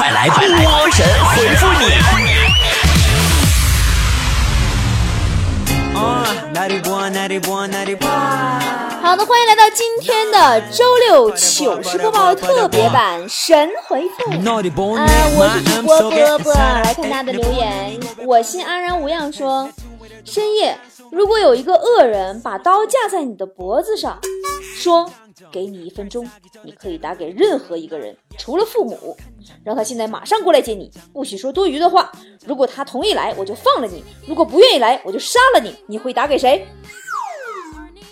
快来波神回复你！好的，欢迎来到今天的周六糗事播报特别版神回复。啊，我是主播波波，来看大家的留言。我心安然无恙说，深夜如果有一个恶人把刀架在你的脖子上，说。给你一分钟，你可以打给任何一个人，除了父母，让他现在马上过来接你，不许说多余的话。如果他同意来，我就放了你；如果不愿意来，我就杀了你。你会打给谁？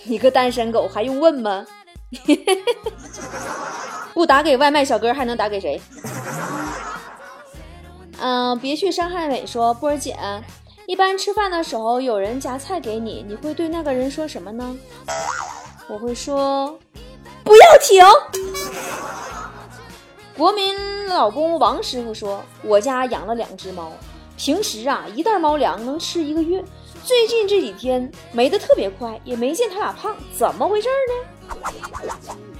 你个单身狗还用问吗？不打给外卖小哥，还能打给谁？嗯，别去伤害美。说波儿姐，一般吃饭的时候有人夹菜给你，你会对那个人说什么呢？我会说。不要停！国民老公王师傅说：“我家养了两只猫，平时啊一袋猫粮能吃一个月，最近这几天没得特别快，也没见他俩胖，怎么回事呢？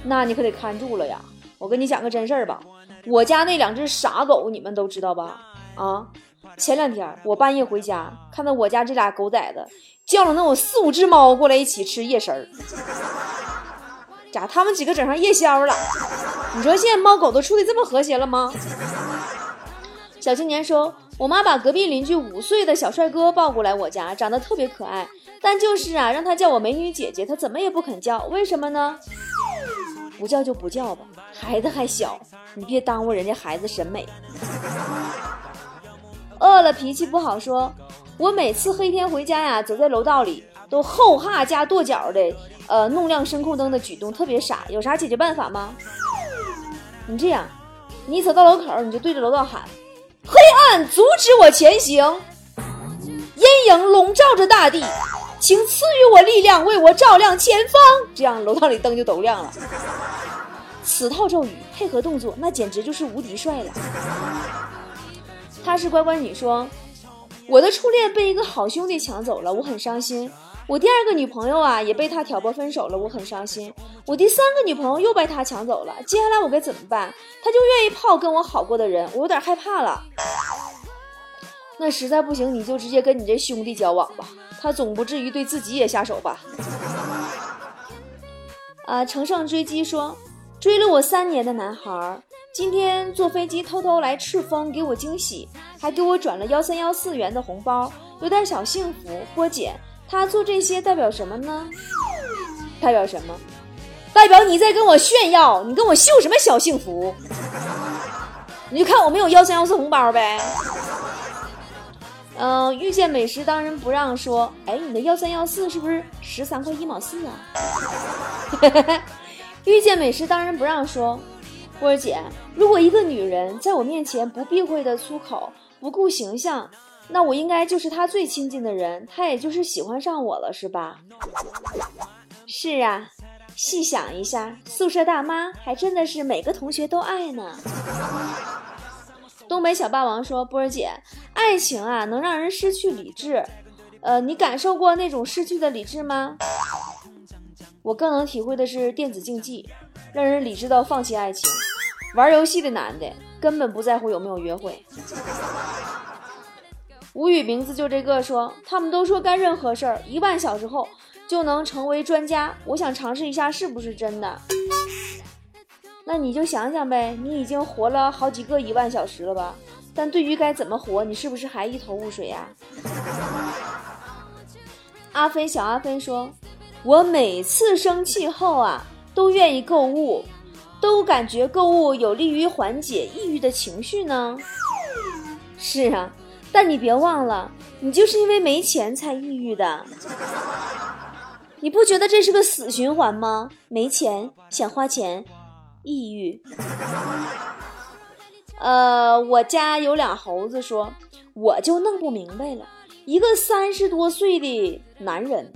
那你可得看住了呀！我跟你讲个真事儿吧，我家那两只傻狗你们都知道吧？啊，前两天我半夜回家，看到我家这俩狗崽子叫了能有四五只猫过来一起吃夜食儿。”咋？他们几个整上夜宵了？你说现在猫狗都处的这么和谐了吗？小青年说：“我妈把隔壁邻居五岁的小帅哥抱过来我家，长得特别可爱，但就是啊，让他叫我美女姐姐，他怎么也不肯叫。为什么呢？不叫就不叫吧，孩子还小，你别耽误人家孩子审美。饿了脾气不好说，我每次黑天回家呀，走在楼道里都后哈加跺脚的。”呃，弄亮声控灯的举动特别傻，有啥解决办法吗？你这样，你走到楼口，你就对着楼道喊：“黑暗阻止我前行，阴影笼罩着大地，请赐予我力量，为我照亮前方。”这样楼道里灯就都亮了。此套咒语配合动作，那简直就是无敌帅了。她是乖乖女说：“我的初恋被一个好兄弟抢走了，我很伤心。”我第二个女朋友啊，也被他挑拨分手了，我很伤心。我第三个女朋友又被他抢走了，接下来我该怎么办？他就愿意泡跟我好过的人，我有点害怕了。那实在不行，你就直接跟你这兄弟交往吧，他总不至于对自己也下手吧？啊，乘胜追击说，追了我三年的男孩，今天坐飞机偷偷来赤峰给我惊喜，还给我转了幺三幺四元的红包，有点小幸福。波姐。他做这些代表什么呢？代表什么？代表你在跟我炫耀，你跟我秀什么小幸福？你就看我没有幺三幺四红包呗。嗯，遇见美食当仁不让，说，哎，你的幺三幺四是不是十三块一毛四啊？遇见美食当仁不让，说，波儿姐，如果一个女人在我面前不避讳的粗口，不顾形象。那我应该就是他最亲近的人，他也就是喜欢上我了，是吧？是啊，细想一下，宿舍大妈还真的是每个同学都爱呢。东北小霸王说：“波儿姐，爱情啊，能让人失去理智。呃，你感受过那种失去的理智吗？我更能体会的是电子竞技，让人理智到放弃爱情。玩游戏的男的根本不在乎有没有约会。”无语名字就这个说，他们都说干任何事儿一万小时后就能成为专家，我想尝试一下是不是真的。那你就想想呗，你已经活了好几个一万小时了吧？但对于该怎么活，你是不是还一头雾水呀？阿飞小阿飞说，我每次生气后啊，都愿意购物，都感觉购物有利于缓解抑郁的情绪呢。是啊。但你别忘了，你就是因为没钱才抑郁的。你不觉得这是个死循环吗？没钱想花钱，抑郁。呃，我家有俩猴子说，我就弄不明白了，一个三十多岁的男人，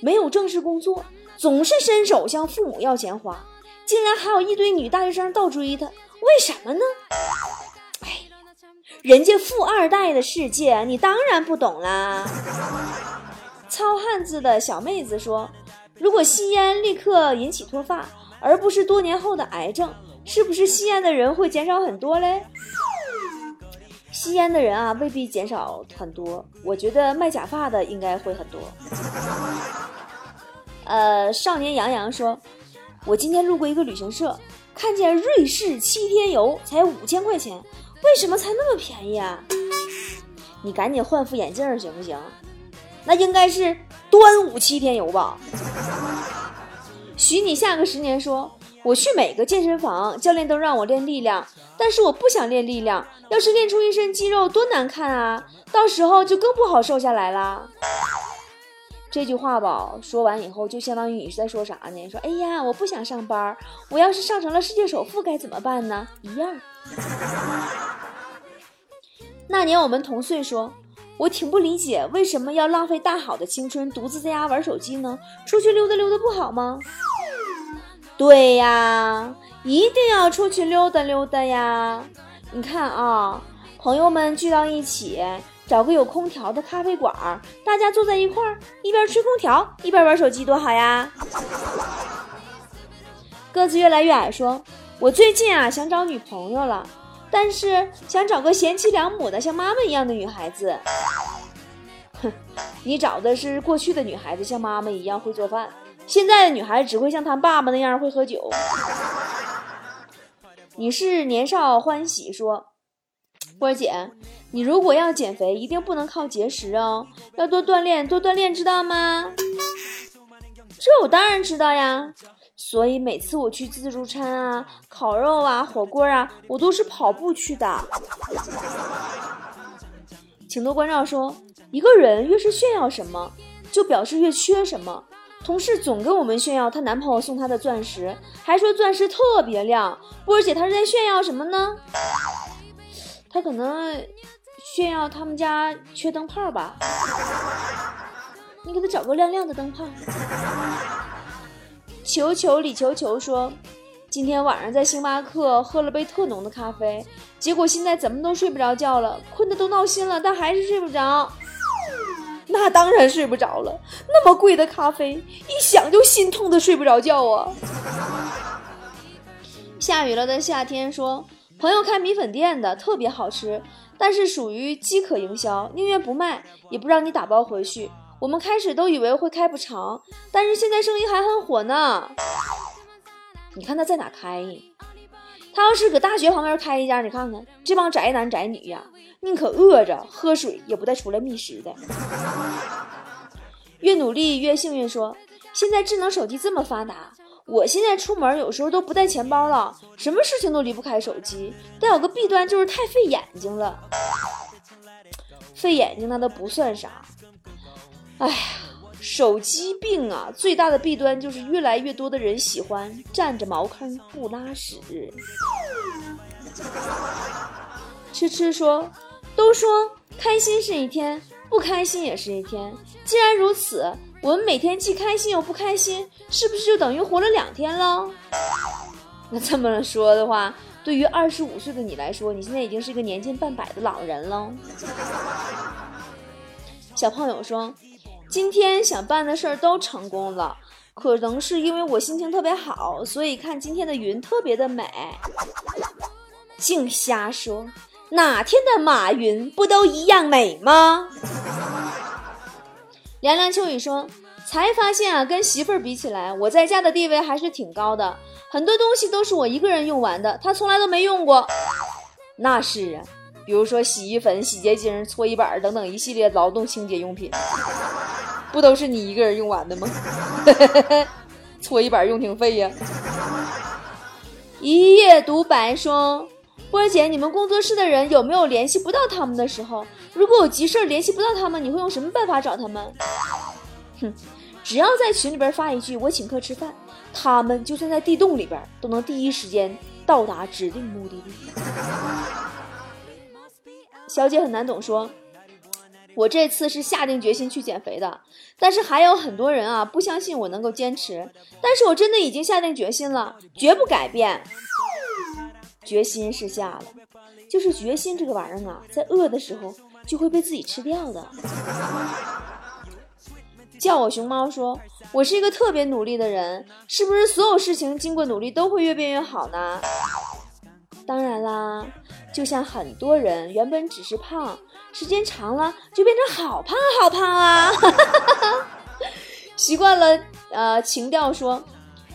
没有正式工作，总是伸手向父母要钱花，竟然还有一堆女大学生倒追他，为什么呢？人家富二代的世界，你当然不懂啦。糙汉子的小妹子说：“如果吸烟立刻引起脱发，而不是多年后的癌症，是不是吸烟的人会减少很多嘞？”吸烟的人啊，未必减少很多。我觉得卖假发的应该会很多。呃，少年杨洋说，我今天路过一个旅行社，看见瑞士七天游才五千块钱，为什么才那么便宜啊？你赶紧换副眼镜行不行？那应该是端午七天游吧。许你下个十年说。我去每个健身房，教练都让我练力量，但是我不想练力量。要是练出一身肌肉，多难看啊！到时候就更不好瘦下来啦。这句话吧，说完以后就相当于你是在说啥呢？你说，哎呀，我不想上班，我要是上成了世界首富该怎么办呢？一样。那年我们同岁说，我挺不理解，为什么要浪费大好的青春，独自在家玩手机呢？出去溜达溜达不好吗？对呀，一定要出去溜达溜达呀！你看啊，朋友们聚到一起，找个有空调的咖啡馆，大家坐在一块儿，一边吹空调一边玩手机，多好呀！个子越来越矮说：“我最近啊想找女朋友了，但是想找个贤妻良母的，像妈妈一样的女孩子。”哼，你找的是过去的女孩子，像妈妈一样会做饭。现在的女孩子只会像她爸爸那样会喝酒。你是年少欢喜说，波姐，你如果要减肥，一定不能靠节食哦，要多锻炼，多锻炼，知道吗？这我当然知道呀，所以每次我去自助餐啊、烤肉啊、火锅啊，我都是跑步去的。请多关照说，一个人越是炫耀什么，就表示越缺什么。同事总跟我们炫耀她男朋友送她的钻石，还说钻石特别亮。波儿姐她是在炫耀什么呢？她可能炫耀他们家缺灯泡吧。你给她找个亮亮的灯泡。球球李球球说，今天晚上在星巴克喝了杯特浓的咖啡，结果现在怎么都睡不着觉了，困得都闹心了，但还是睡不着。那当然睡不着了，那么贵的咖啡，一想就心痛的睡不着觉啊。下雨了的夏天说，朋友开米粉店的特别好吃，但是属于饥渴营销，宁愿不卖也不让你打包回去。我们开始都以为会开不长，但是现在生意还很火呢。你看他在哪开？他要是搁大学旁边开一家，你看看这帮宅男宅女呀。宁可饿着喝水，也不带出来觅食的。越努力越幸运。说现在智能手机这么发达，我现在出门有时候都不带钱包了，什么事情都离不开手机。但有个弊端就是太费眼睛了。费眼睛那都不算啥。哎呀，手机病啊，最大的弊端就是越来越多的人喜欢占着茅坑不拉屎。吃吃说。都说开心是一天，不开心也是一天。既然如此，我们每天既开心又不开心，是不是就等于活了两天了？那这么说的话，对于二十五岁的你来说，你现在已经是一个年近半百的老人了。小胖友说，今天想办的事儿都成功了，可能是因为我心情特别好，所以看今天的云特别的美。净瞎说。哪天的马云不都一样美吗？凉凉秋雨说：“才发现啊，跟媳妇儿比起来，我在家的地位还是挺高的。很多东西都是我一个人用完的，他从来都没用过。那是啊，比如说洗衣粉、洗洁精、搓衣板等等一系列劳动清洁用品，不都是你一个人用完的吗？搓衣板用挺费呀。”一夜独白说。波儿姐，你们工作室的人有没有联系不到他们的时候？如果有急事联系不到他们，你会用什么办法找他们？哼，只要在群里边发一句“我请客吃饭”，他们就算在地洞里边都能第一时间到达指定目的地。小姐很难懂，说：“我这次是下定决心去减肥的，但是还有很多人啊不相信我能够坚持，但是我真的已经下定决心了，绝不改变。”决心是下了，就是决心这个玩意儿啊，在饿的时候就会被自己吃掉的。叫我熊猫说，我是一个特别努力的人，是不是所有事情经过努力都会越变越好呢？当然啦，就像很多人原本只是胖，时间长了就变成好胖好胖啊！习惯了，呃，情调说，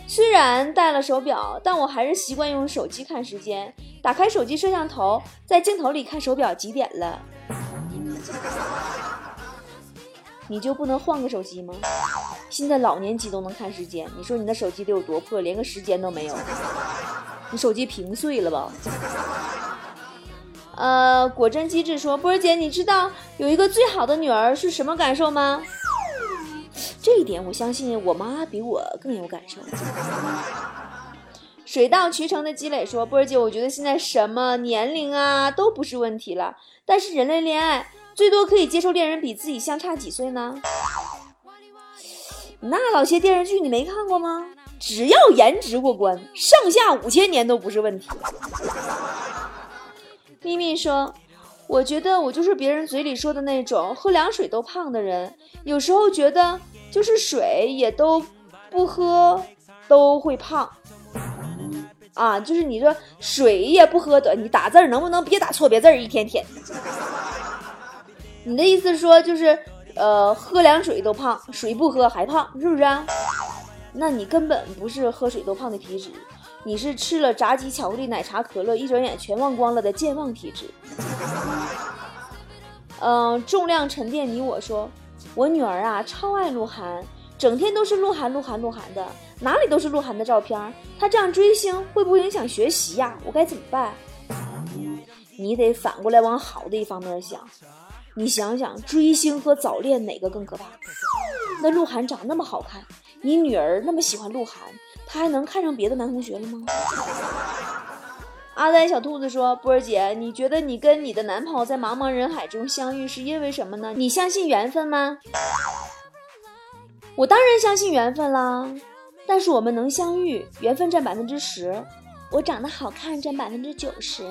虽然戴了手表，但我还是习惯用手机看时间。打开手机摄像头，在镜头里看手表几点了。你就不能换个手机吗？现在老年机都能看时间，你说你的手机得有多破，连个时间都没有？你手机屏碎了吧？呃，果真机智说，波儿姐，你知道有一个最好的女儿是什么感受吗？这一点我相信我妈比我更有感受。水到渠成的积累说，波儿姐，我觉得现在什么年龄啊都不是问题了，但是人类恋爱。最多可以接受恋人比自己相差几岁呢？那老些电视剧你没看过吗？只要颜值过关，上下五千年都不是问题。咪咪说：“我觉得我就是别人嘴里说的那种喝凉水都胖的人，有时候觉得就是水也都不喝都会胖。啊，就是你说水也不喝的，你打字能不能别打错别字？一天天。”你的意思说，就是，呃，喝凉水都胖，水不喝还胖，是不是？那你根本不是喝水都胖的体质，你是吃了炸鸡、巧克力、奶茶、可乐，一转眼全忘光了的健忘体质。嗯，重量沉淀，你我说，我女儿啊，超爱鹿晗，整天都是鹿晗、鹿晗、鹿晗的，哪里都是鹿晗的照片。她这样追星会不会影响学习呀？我该怎么办？你得反过来往好的一方面想。你想想，追星和早恋哪个更可怕？那鹿晗长那么好看，你女儿那么喜欢鹿晗，她还能看上别的男同学了吗？阿呆小兔子说：“波儿姐，你觉得你跟你的男朋友在茫茫人海中相遇是因为什么呢？你相信缘分吗？”我当然相信缘分啦，但是我们能相遇，缘分占百分之十，我长得好看占百分之九十。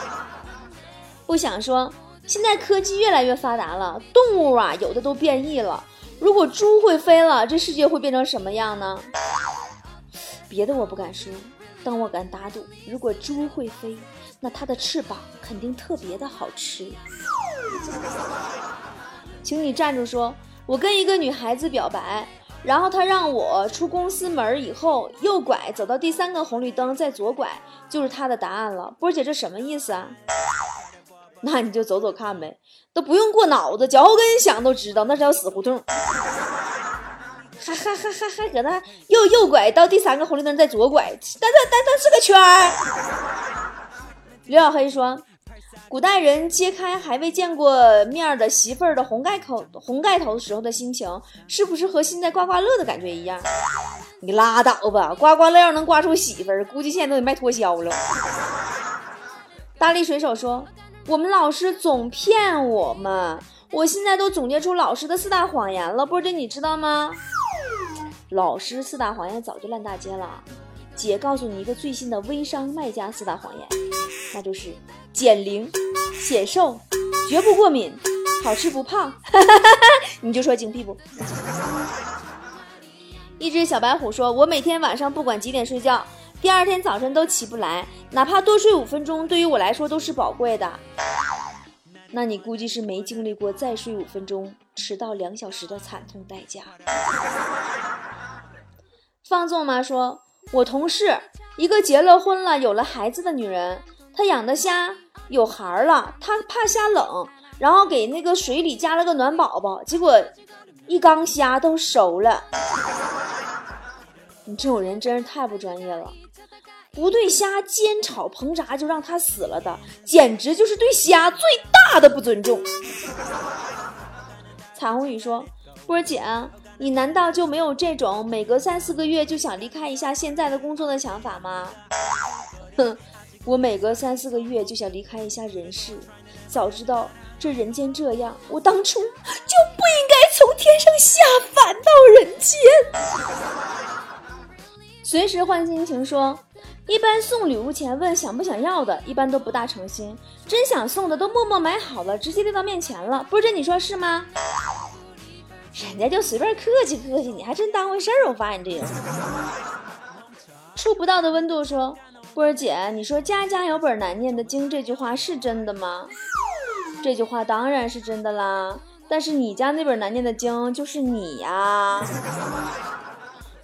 不想说。现在科技越来越发达了，动物啊有的都变异了。如果猪会飞了，这世界会变成什么样呢？别的我不敢说，但我敢打赌，如果猪会飞，那它的翅膀肯定特别的好吃。请你站住！说，我跟一个女孩子表白，然后她让我出公司门以后右拐，走到第三个红绿灯再左拐，就是她的答案了。波姐，这什么意思啊？那你就走走看呗，都不用过脑子，脚后跟想都知道那是条死胡同。还还还还还搁那右右拐到第三个红绿灯再左拐，但但但但是个圈儿。刘小黑说，古代人揭开还未见过面的媳妇儿的红盖口红盖头时候的心情，是不是和现在刮刮乐的感觉一样？你拉倒吧，刮刮乐要能刮出媳妇儿，估计现在都得卖脱销了。大力水手说。我们老师总骗我们，我现在都总结出老师的四大谎言了，波姐你知道吗？老师四大谎言早就烂大街了，姐告诉你一个最新的微商卖家四大谎言，那就是减龄、显瘦、绝不过敏、好吃不胖，你就说精辟不？一只小白虎说：“我每天晚上不管几点睡觉。”第二天早晨都起不来，哪怕多睡五分钟，对于我来说都是宝贵的。那你估计是没经历过再睡五分钟迟到两小时的惨痛代价。放纵吗？说，我同事一个结了婚了、有了孩子的女人，她养的虾有孩儿了，她怕虾冷，然后给那个水里加了个暖宝宝，结果一缸虾都熟了。你这种人真是太不专业了。不对虾煎炒烹炸就让它死了的，简直就是对虾最大的不尊重。彩虹雨说：“波姐，你难道就没有这种每隔三四个月就想离开一下现在的工作的想法吗？”哼，我每隔三四个月就想离开一下人世。早知道这人间这样，我当初就不应该从天上下凡到人间。随时换心情说。一般送礼物前问想不想要的，一般都不大诚心。真想送的都默默买好了，直接递到面前了。不是你说是吗？人家就随便客气客气，你还真当回事儿。我发现这人触不到的温度说，波儿姐，你说“家家有本难念的经”这句话是真的吗？这句话当然是真的啦。但是你家那本难念的经就是你呀。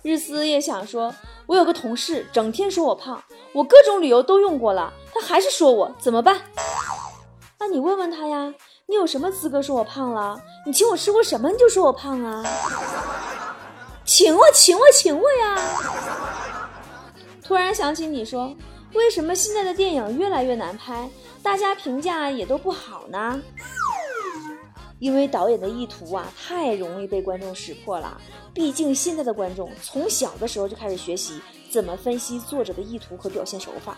日思夜想说，我有个同事整天说我胖，我各种理由都用过了，他还是说我怎么办？那你问问他呀，你有什么资格说我胖了？你请我吃过什么你就说我胖啊？请我，请我，请我呀！突然想起你说，为什么现在的电影越来越难拍，大家评价也都不好呢？因为导演的意图啊，太容易被观众识破了。毕竟现在的观众从小的时候就开始学习怎么分析作者的意图和表现手法。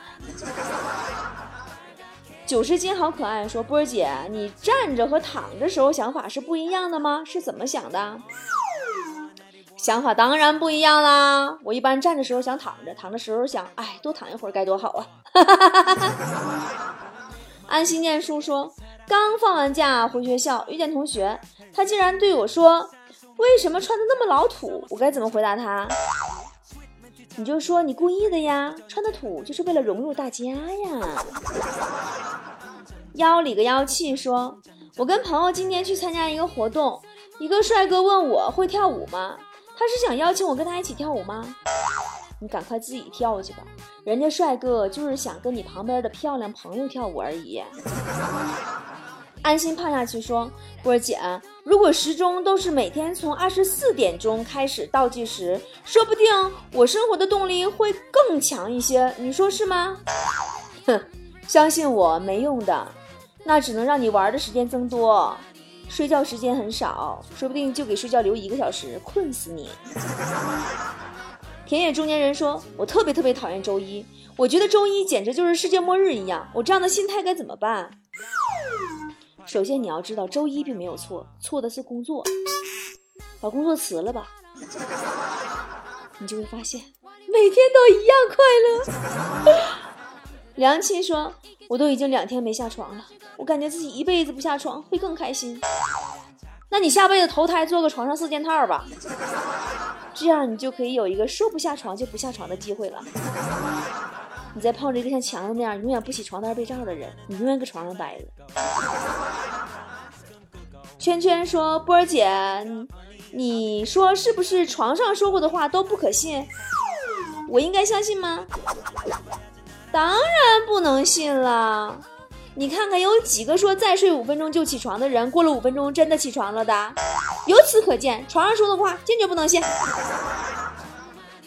九十斤好可爱，说波儿姐，你站着和躺着时候想法是不一样的吗？是怎么想的？想法当然不一样啦！我一般站着时候想躺着，躺着时候想，哎，多躺一会儿该多好啊！安心念书说，刚放完假回学校，遇见同学，他竟然对我说：“为什么穿的那么老土？”我该怎么回答他？你就说你故意的呀，穿的土就是为了融入大家呀。妖里个妖气说，我跟朋友今天去参加一个活动，一个帅哥问我会跳舞吗？他是想邀请我跟他一起跳舞吗？你赶快自己跳去吧，人家帅哥就是想跟你旁边的漂亮朋友跳舞而已。安心胖下去说，波儿姐，如果时钟都是每天从二十四点钟开始倒计时，说不定我生活的动力会更强一些，你说是吗？哼，相信我没用的，那只能让你玩的时间增多。睡觉时间很少，说不定就给睡觉留一个小时，困死你。田野中年人说：“我特别特别讨厌周一，我觉得周一简直就是世界末日一样。我这样的心态该怎么办？”首先你要知道，周一并没有错，错的是工作，把工作辞了吧，你就会发现每天都一样快乐。梁亲说：“我都已经两天没下床了。”我感觉自己一辈子不下床会更开心。那你下辈子投胎做个床上四件套吧，这样你就可以有一个说不下床就不下床的机会了。你再碰着一个像强子那样永远不洗床单被罩的人，你永远搁床上待着。圈圈说：“波儿姐，你说是不是床上说过的话都不可信？我应该相信吗？当然不能信了。”你看看有几个说再睡五分钟就起床的人，过了五分钟真的起床了的？由此可见，床上说的话 坚决不能信。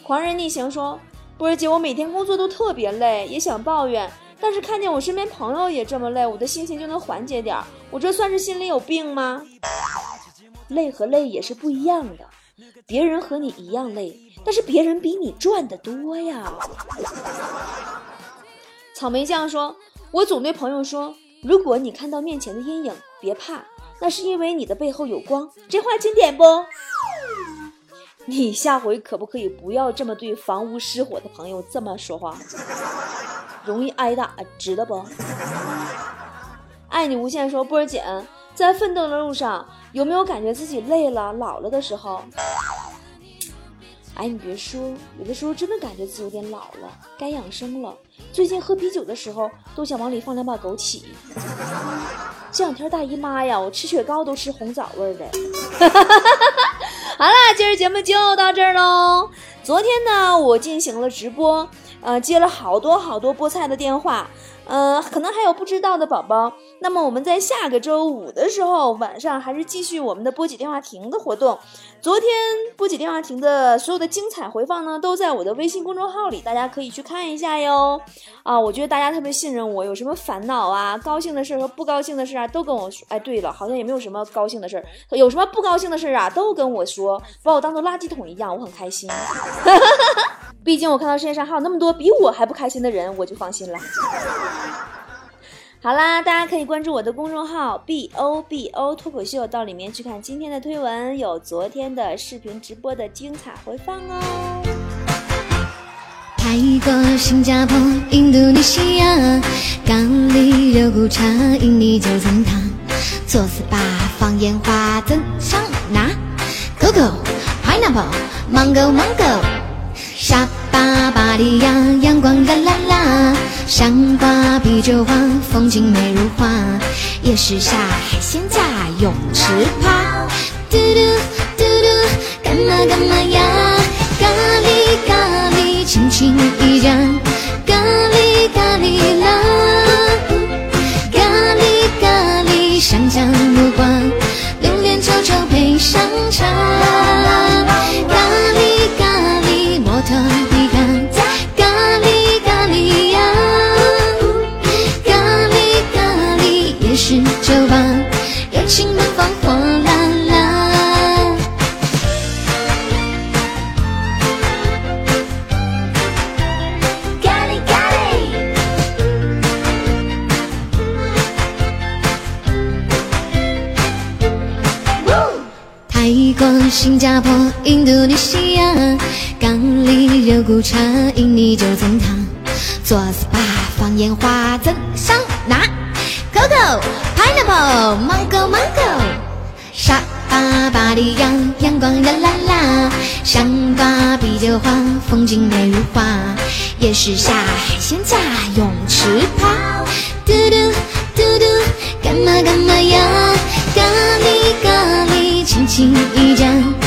狂人逆行说：“波儿姐，我每天工作都特别累，也想抱怨，但是看见我身边朋友也这么累，我的心情就能缓解点儿。我这算是心里有病吗？累和累也是不一样的，别人和你一样累，但是别人比你赚的多呀。”草莓酱说。我总对朋友说：“如果你看到面前的阴影，别怕，那是因为你的背后有光。”这话经典不？你下回可不可以不要这么对房屋失火的朋友这么说话？容易挨打，知道不？爱你无限说波儿姐在奋斗的路上，有没有感觉自己累了、老了的时候？哎，你别说，有的时候真的感觉自己有点老了，该养生了。最近喝啤酒的时候，都想往里放两把枸杞。这两天大姨妈呀，我吃雪糕都吃红枣味的。好了，今儿节目就到这儿喽。昨天呢，我进行了直播，呃，接了好多好多菠菜的电话。呃，可能还有不知道的宝宝。那么我们在下个周五的时候晚上还是继续我们的波姐电话亭的活动。昨天波姐电话亭的所有的精彩回放呢，都在我的微信公众号里，大家可以去看一下哟。啊，我觉得大家特别信任我，有什么烦恼啊、高兴的事和不高兴的事啊，都跟我说。哎，对了，好像也没有什么高兴的事儿，有什么不高兴的事啊，都跟我说，把我当做垃圾桶一样，我很开心。毕竟我看到世界上还有那么多比我还不开心的人，我就放心了。好啦，大家可以关注我的公众号 B O B O 脱口秀，到里面去看今天的推文，有昨天的视频直播的精彩回放哦。泰国、新加坡、印度尼西亚、咖喱肉骨茶、印尼九层塔，做 SPA 放烟花真上拿，Coco、Pineapple、Mango、Mango。沙巴粑粑里呀，阳光热辣辣，香瓜啤酒花，风景美如画。夜市下海鲜架，泳池趴。嘟嘟嘟嘟，干嘛干嘛呀？咖喱咖喱，轻轻一夹。新加坡、印度尼西亚，咖喱肉骨茶，印尼九层塔，做 SPA 放烟花蒸桑拿，Coco、Pineapple、Mango Mango，沙巴巴里洋，阳光热辣辣，香瓜啤酒花，风景美如画，夜市下海鲜架，泳池趴，嘟嘟嘟嘟，干嘛干嘛呀？情，一盏，